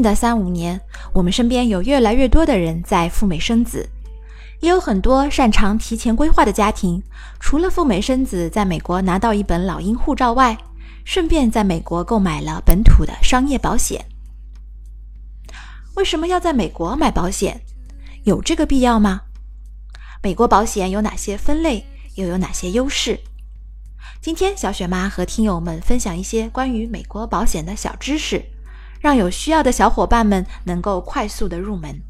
近的三五年，我们身边有越来越多的人在赴美生子，也有很多擅长提前规划的家庭，除了赴美生子，在美国拿到一本老鹰护照外，顺便在美国购买了本土的商业保险。为什么要在美国买保险？有这个必要吗？美国保险有哪些分类，又有哪些优势？今天小雪妈和听友们分享一些关于美国保险的小知识，让有需要的小伙伴们能够快速的入门。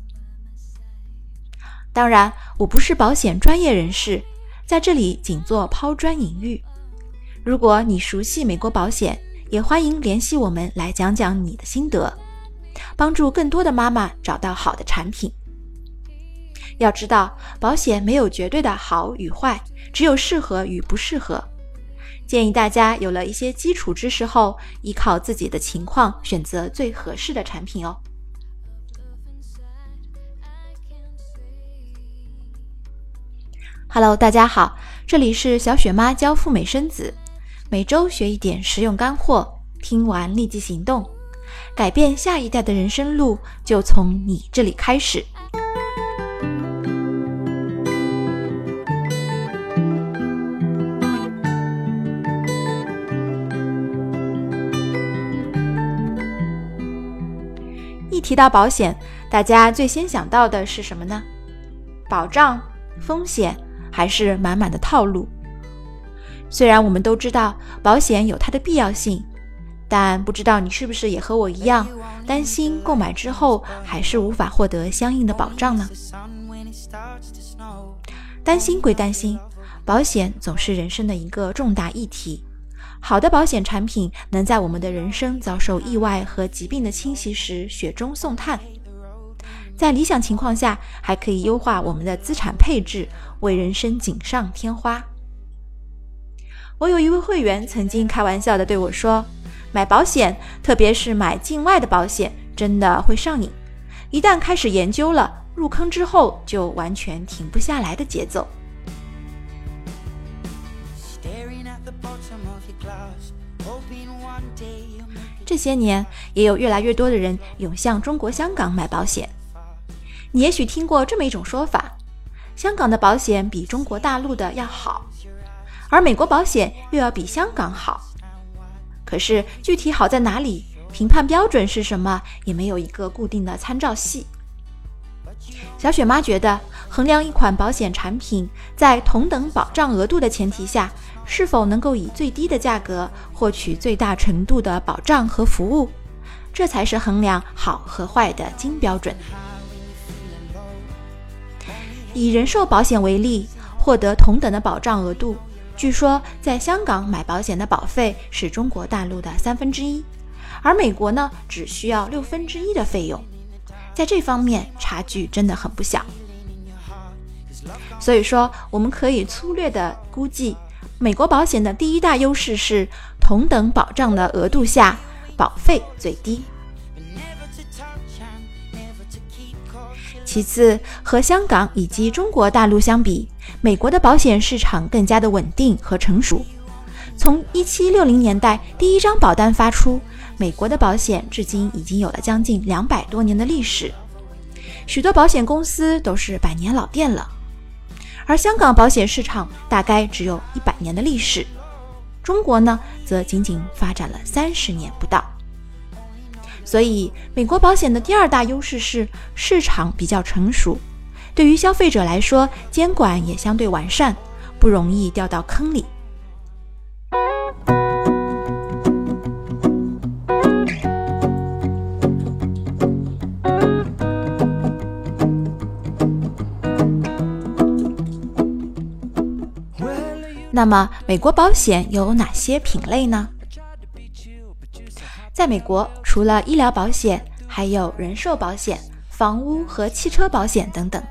当然，我不是保险专业人士，在这里仅做抛砖引玉。如果你熟悉美国保险，也欢迎联系我们来讲讲你的心得，帮助更多的妈妈找到好的产品。要知道，保险没有绝对的好与坏，只有适合与不适合。建议大家有了一些基础知识后，依靠自己的情况选择最合适的产品哦。Hello，大家好，这里是小雪妈教赴美生子，每周学一点实用干货，听完立即行动，改变下一代的人生路就从你这里开始。提到保险，大家最先想到的是什么呢？保障、风险，还是满满的套路？虽然我们都知道保险有它的必要性，但不知道你是不是也和我一样，担心购买之后还是无法获得相应的保障呢？担心归担心，保险总是人生的一个重大议题。好的保险产品能在我们的人生遭受意外和疾病的侵袭时雪中送炭，在理想情况下还可以优化我们的资产配置，为人生锦上添花。我有一位会员曾经开玩笑的对我说：“买保险，特别是买境外的保险，真的会上瘾，一旦开始研究了，入坑之后就完全停不下来的节奏。”这些年，也有越来越多的人涌向中国香港买保险。你也许听过这么一种说法：香港的保险比中国大陆的要好，而美国保险又要比香港好。可是具体好在哪里，评判标准是什么，也没有一个固定的参照系。小雪妈觉得，衡量一款保险产品在同等保障额度的前提下。是否能够以最低的价格获取最大程度的保障和服务，这才是衡量好和坏的金标准。以人寿保险为例，获得同等的保障额度，据说在香港买保险的保费是中国大陆的三分之一，而美国呢只需要六分之一的费用，在这方面差距真的很不小。所以说，我们可以粗略的估计。美国保险的第一大优势是同等保障的额度下保费最低。其次，和香港以及中国大陆相比，美国的保险市场更加的稳定和成熟。从1760年代第一张保单发出，美国的保险至今已经有了将近两百多年的历史，许多保险公司都是百年老店了。而香港保险市场大概只有一百年的历史，中国呢则仅仅发展了三十年不到。所以，美国保险的第二大优势是市场比较成熟，对于消费者来说，监管也相对完善，不容易掉到坑里。那么，美国保险有哪些品类呢？在美国，除了医疗保险，还有人寿保险、房屋和汽车保险等等。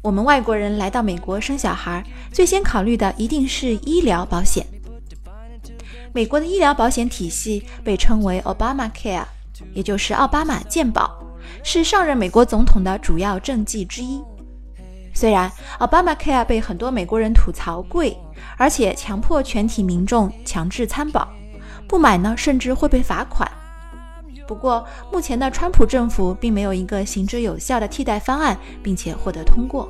我们外国人来到美国生小孩，最先考虑的一定是医疗保险。美国的医疗保险体系被称为 Obamacare，也就是奥巴马健保，是上任美国总统的主要政绩之一。虽然 Obamacare 被很多美国人吐槽贵，而且强迫全体民众强制参保，不买呢甚至会被罚款。不过，目前的川普政府并没有一个行之有效的替代方案，并且获得通过。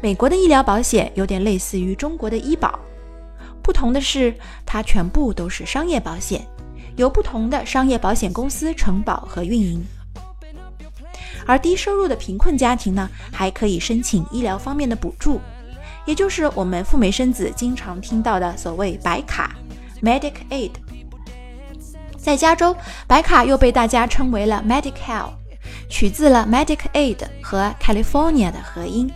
美国的医疗保险有点类似于中国的医保，不同的是，它全部都是商业保险，由不同的商业保险公司承保和运营。而低收入的贫困家庭呢，还可以申请医疗方面的补助，也就是我们赴美生子经常听到的所谓白卡 （Medicaid）。在加州，白卡又被大家称为了 Medi-Cal，取自了 Medicaid 和 California 的合音。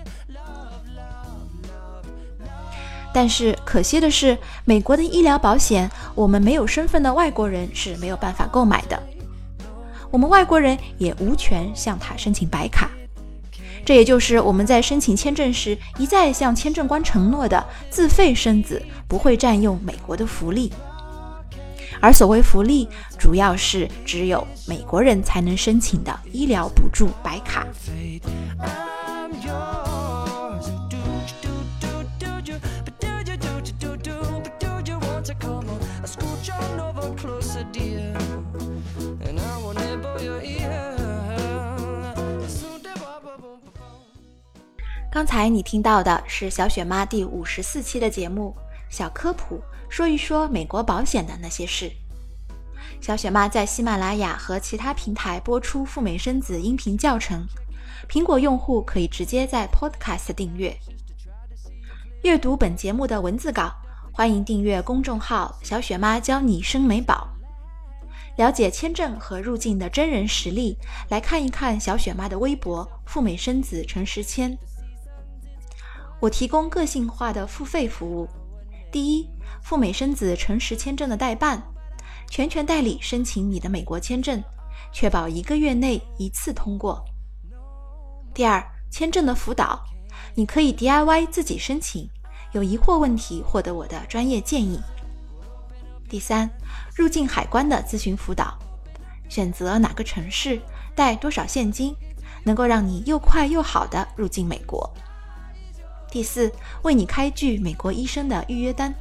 但是可惜的是，美国的医疗保险，我们没有身份的外国人是没有办法购买的。我们外国人也无权向他申请白卡。这也就是我们在申请签证时一再向签证官承诺的：自费生子，不会占用美国的福利。而所谓福利，主要是只有美国人才能申请的医疗补助白卡。刚才你听到的是小雪妈第五十四期的节目，小科普。说一说美国保险的那些事。小雪妈在喜马拉雅和其他平台播出赴美生子音频教程，苹果用户可以直接在 Podcast 订阅。阅读本节目的文字稿，欢迎订阅公众号“小雪妈教你生美宝”。了解签证和入境的真人实例，来看一看小雪妈的微博“赴美生子陈时谦”。我提供个性化的付费服务。第一，赴美生子诚实签证的代办，全权代理申请你的美国签证，确保一个月内一次通过。第二，签证的辅导，你可以 DIY 自己申请，有疑惑问题获得我的专业建议。第三，入境海关的咨询辅导，选择哪个城市，带多少现金，能够让你又快又好的入境美国。第四，为你开具美国医生的预约单。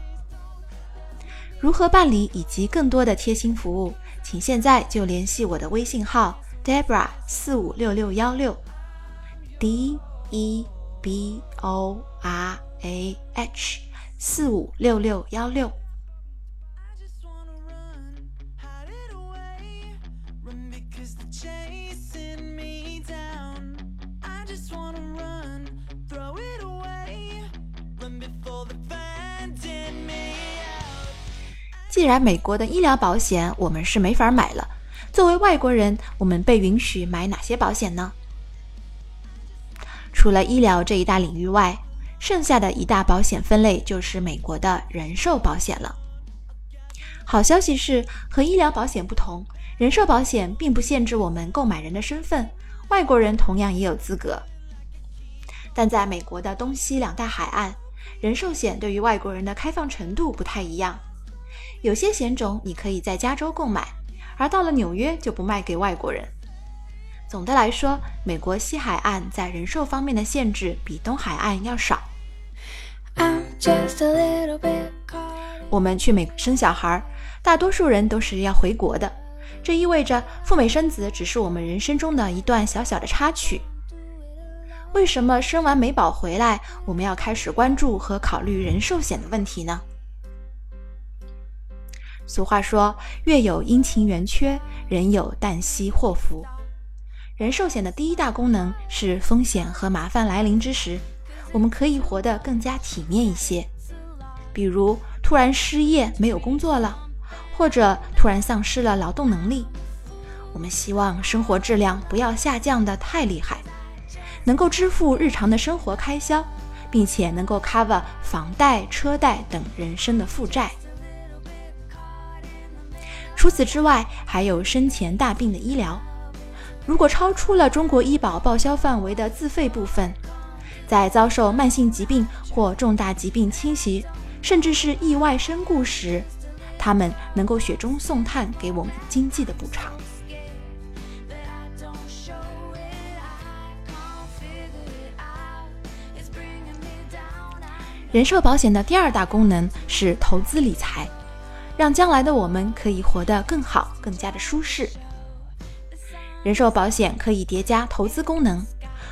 如何办理以及更多的贴心服务，请现在就联系我的微信号 Debra 四五六六幺六，D E B O R A H 四五六六幺六。既然美国的医疗保险我们是没法买了，作为外国人，我们被允许买哪些保险呢？除了医疗这一大领域外，剩下的一大保险分类就是美国的人寿保险了。好消息是，和医疗保险不同，人寿保险并不限制我们购买人的身份，外国人同样也有资格。但在美国的东西两大海岸，人寿险对于外国人的开放程度不太一样。有些险种你可以在加州购买，而到了纽约就不卖给外国人。总的来说，美国西海岸在人寿方面的限制比东海岸要少。我们去美生小孩，大多数人都是要回国的，这意味着赴美生子只是我们人生中的一段小小的插曲。为什么生完美宝回来，我们要开始关注和考虑人寿险的问题呢？俗话说：“月有阴晴圆缺，人有旦夕祸福。”人寿险的第一大功能是风险和麻烦来临之时，我们可以活得更加体面一些。比如突然失业没有工作了，或者突然丧失了劳动能力，我们希望生活质量不要下降的太厉害，能够支付日常的生活开销，并且能够 cover 房贷、车贷等人生的负债。除此之外，还有生前大病的医疗。如果超出了中国医保报销范围的自费部分，在遭受慢性疾病或重大疾病侵袭，甚至是意外身故时，他们能够雪中送炭给我们经济的补偿。人寿保险的第二大功能是投资理财。让将来的我们可以活得更好，更加的舒适。人寿保险可以叠加投资功能，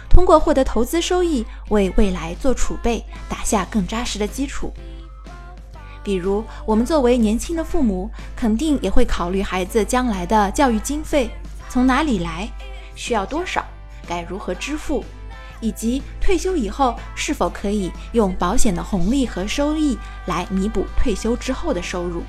通过获得投资收益，为未来做储备，打下更扎实的基础。比如，我们作为年轻的父母，肯定也会考虑孩子将来的教育经费从哪里来，需要多少，该如何支付，以及退休以后是否可以用保险的红利和收益来弥补退休之后的收入。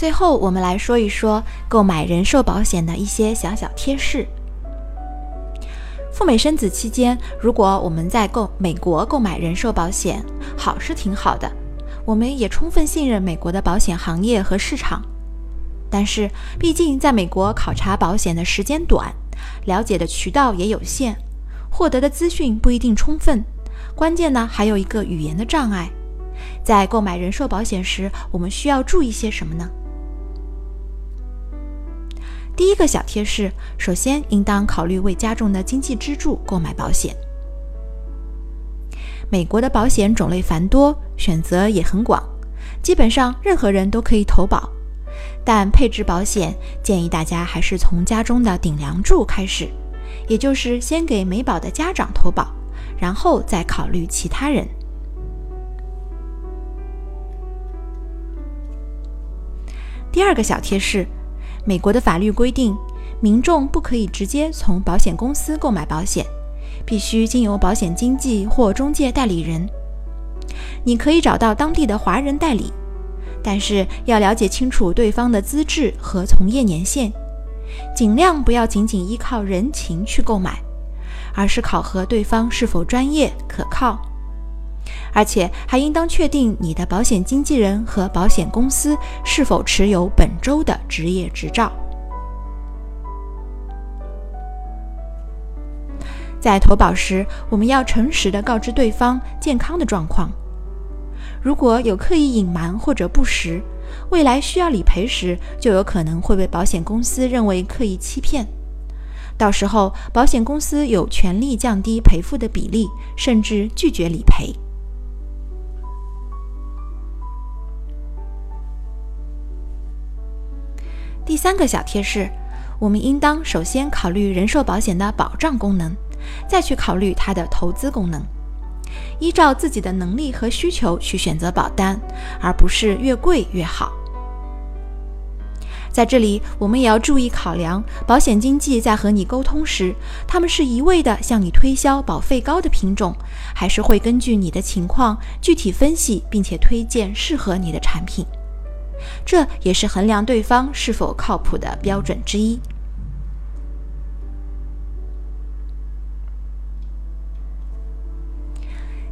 最后，我们来说一说购买人寿保险的一些小小贴士。赴美生子期间，如果我们在购美国购买人寿保险，好是挺好的，我们也充分信任美国的保险行业和市场。但是，毕竟在美国考察保险的时间短，了解的渠道也有限，获得的资讯不一定充分。关键呢，还有一个语言的障碍。在购买人寿保险时，我们需要注意些什么呢？第一个小贴士：首先，应当考虑为家中的经济支柱购买保险。美国的保险种类繁多，选择也很广，基本上任何人都可以投保。但配置保险，建议大家还是从家中的顶梁柱开始，也就是先给美保的家长投保，然后再考虑其他人。第二个小贴士。美国的法律规定，民众不可以直接从保险公司购买保险，必须经由保险经纪或中介代理人。你可以找到当地的华人代理，但是要了解清楚对方的资质和从业年限，尽量不要仅仅依靠人情去购买，而是考核对方是否专业可靠。而且还应当确定你的保险经纪人和保险公司是否持有本州的职业执照。在投保时，我们要诚实的告知对方健康的状况。如果有刻意隐瞒或者不实，未来需要理赔时，就有可能会被保险公司认为刻意欺骗。到时候，保险公司有权利降低赔付的比例，甚至拒绝理赔。第三个小贴士，我们应当首先考虑人寿保险的保障功能，再去考虑它的投资功能，依照自己的能力和需求去选择保单，而不是越贵越好。在这里，我们也要注意考量，保险经纪在和你沟通时，他们是一味的向你推销保费高的品种，还是会根据你的情况具体分析，并且推荐适合你的产品。这也是衡量对方是否靠谱的标准之一。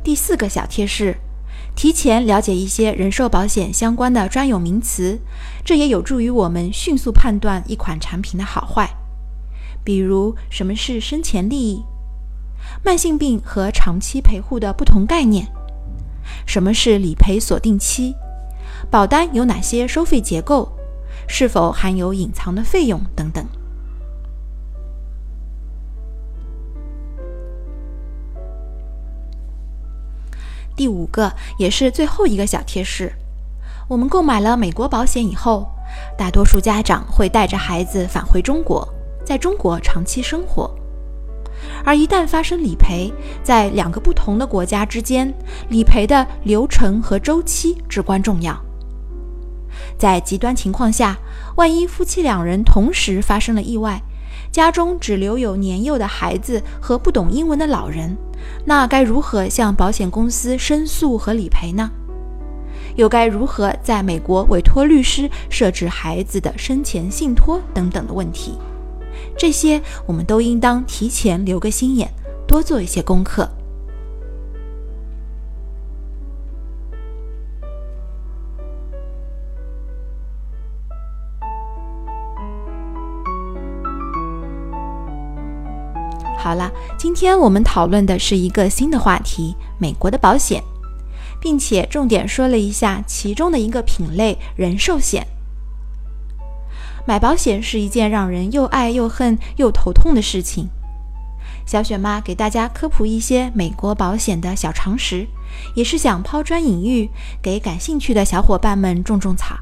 第四个小贴士：提前了解一些人寿保险相关的专有名词，这也有助于我们迅速判断一款产品的好坏。比如，什么是生前利益？慢性病和长期陪护的不同概念？什么是理赔锁定期？保单有哪些收费结构？是否含有隐藏的费用等等？第五个也是最后一个小贴士：我们购买了美国保险以后，大多数家长会带着孩子返回中国，在中国长期生活。而一旦发生理赔，在两个不同的国家之间，理赔的流程和周期至关重要。在极端情况下，万一夫妻两人同时发生了意外，家中只留有年幼的孩子和不懂英文的老人，那该如何向保险公司申诉和理赔呢？又该如何在美国委托律师设置孩子的生前信托等等的问题？这些我们都应当提前留个心眼，多做一些功课。好了，今天我们讨论的是一个新的话题——美国的保险，并且重点说了一下其中的一个品类——人寿险。买保险是一件让人又爱又恨又头痛的事情。小雪妈给大家科普一些美国保险的小常识，也是想抛砖引玉，给感兴趣的小伙伴们种种草。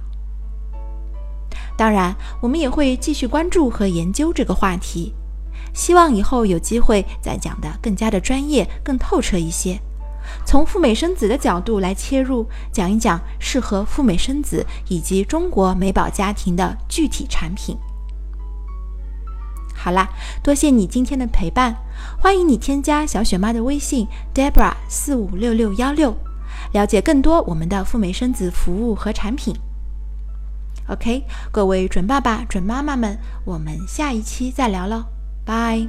当然，我们也会继续关注和研究这个话题，希望以后有机会再讲得更加的专业、更透彻一些。从赴美生子的角度来切入，讲一讲适合赴美生子以及中国美宝家庭的具体产品。好啦，多谢你今天的陪伴，欢迎你添加小雪妈的微信 Debra 四五六六幺六，了解更多我们的赴美生子服务和产品。OK，各位准爸爸、准妈妈们，我们下一期再聊喽，Bye.